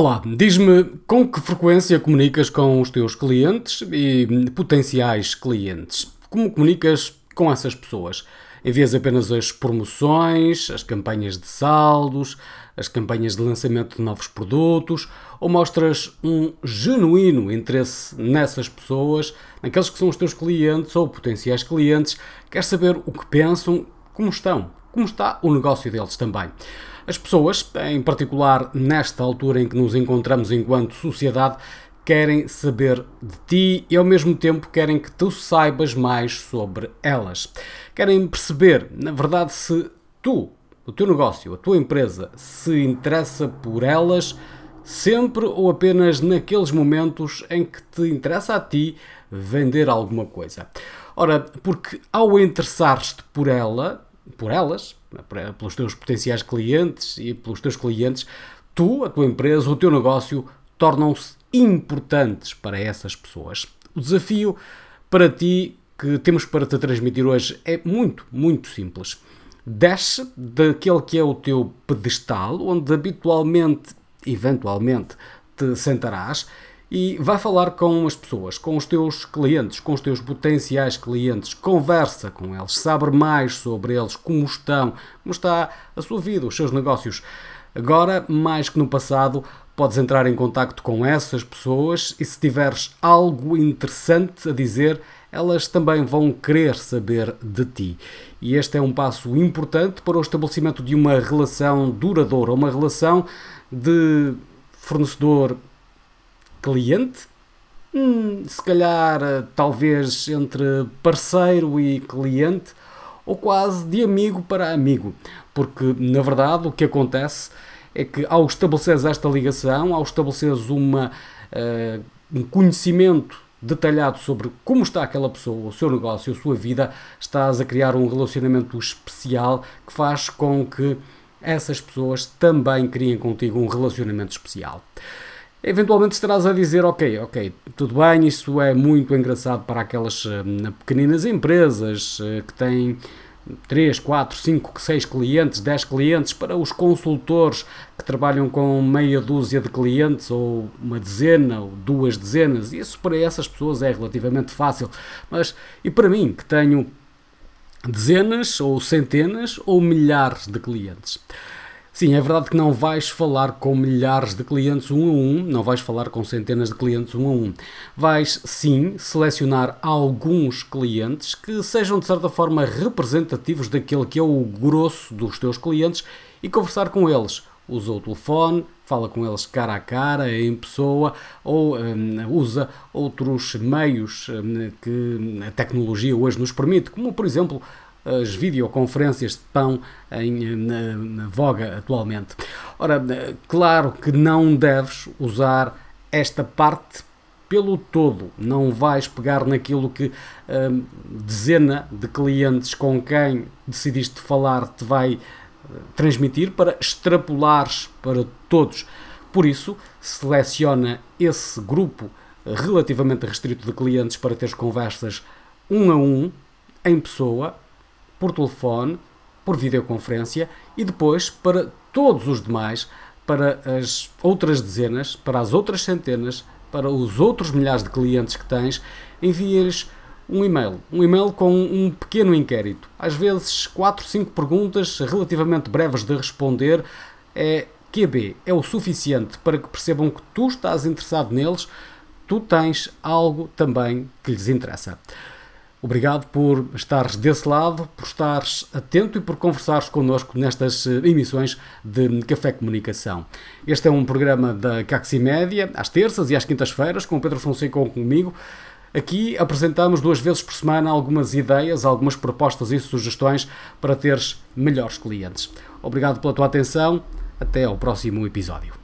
Olá, diz-me com que frequência comunicas com os teus clientes e potenciais clientes? Como comunicas com essas pessoas? Envias apenas as promoções, as campanhas de saldos, as campanhas de lançamento de novos produtos ou mostras um genuíno interesse nessas pessoas, naqueles que são os teus clientes ou potenciais clientes? Queres saber o que pensam, como estão, como está o negócio deles também? As pessoas, em particular nesta altura em que nos encontramos enquanto sociedade, querem saber de ti e ao mesmo tempo querem que tu saibas mais sobre elas. Querem perceber, na verdade, se tu, o teu negócio, a tua empresa, se interessa por elas sempre ou apenas naqueles momentos em que te interessa a ti vender alguma coisa. Ora, porque ao interessares-te por ela, por elas, pelos teus potenciais clientes e pelos teus clientes, tu, a tua empresa, o teu negócio tornam-se importantes para essas pessoas. O desafio para ti que temos para te transmitir hoje é muito, muito simples. Desce daquele que é o teu pedestal, onde habitualmente, eventualmente, te sentarás e vai falar com as pessoas, com os teus clientes, com os teus potenciais clientes, conversa com eles, sabe mais sobre eles, como estão, como está a sua vida, os seus negócios. Agora, mais que no passado, podes entrar em contato com essas pessoas e se tiveres algo interessante a dizer, elas também vão querer saber de ti. E este é um passo importante para o estabelecimento de uma relação duradoura, uma relação de fornecedor cliente, hum, se calhar eh, talvez entre parceiro e cliente, ou quase de amigo para amigo, porque na verdade o que acontece é que ao estabeleceres esta ligação, ao estabeleceres uma, uh, um conhecimento detalhado sobre como está aquela pessoa, o seu negócio, a sua vida, estás a criar um relacionamento especial que faz com que essas pessoas também criem contigo um relacionamento especial. Eventualmente estarás a dizer, ok, ok, tudo bem, isso é muito engraçado para aquelas uh, pequeninas empresas uh, que têm 3, 4, 5, 6 clientes, 10 clientes, para os consultores que trabalham com meia dúzia de clientes ou uma dezena ou duas dezenas, isso para essas pessoas é relativamente fácil. Mas e para mim, que tenho dezenas ou centenas ou milhares de clientes? Sim, é verdade que não vais falar com milhares de clientes um a um, não vais falar com centenas de clientes um a um. Vais sim selecionar alguns clientes que sejam de certa forma representativos daquele que é o grosso dos teus clientes e conversar com eles. Usa o telefone, fala com eles cara a cara, em pessoa, ou um, usa outros meios um, que a tecnologia hoje nos permite, como por exemplo as videoconferências estão em na, na voga atualmente. Ora, claro que não deves usar esta parte pelo todo. Não vais pegar naquilo que hum, dezena de clientes com quem decidiste falar te vai uh, transmitir para extrapolares para todos. Por isso, seleciona esse grupo relativamente restrito de clientes para teres conversas um a um, em pessoa, por telefone, por videoconferência e depois para todos os demais, para as outras dezenas, para as outras centenas, para os outros milhares de clientes que tens, envia-lhes um e-mail. Um e-mail com um pequeno inquérito. Às vezes, 4, 5 perguntas relativamente breves de responder. É QB é o suficiente para que percebam que tu estás interessado neles, tu tens algo também que lhes interessa. Obrigado por estares desse lado, por estares atento e por conversares connosco nestas eh, emissões de Café Comunicação. Este é um programa da Caxi Média, às terças e às quintas-feiras, com o Pedro Fonseca comigo. Aqui apresentamos duas vezes por semana algumas ideias, algumas propostas e sugestões para teres melhores clientes. Obrigado pela tua atenção. Até ao próximo episódio.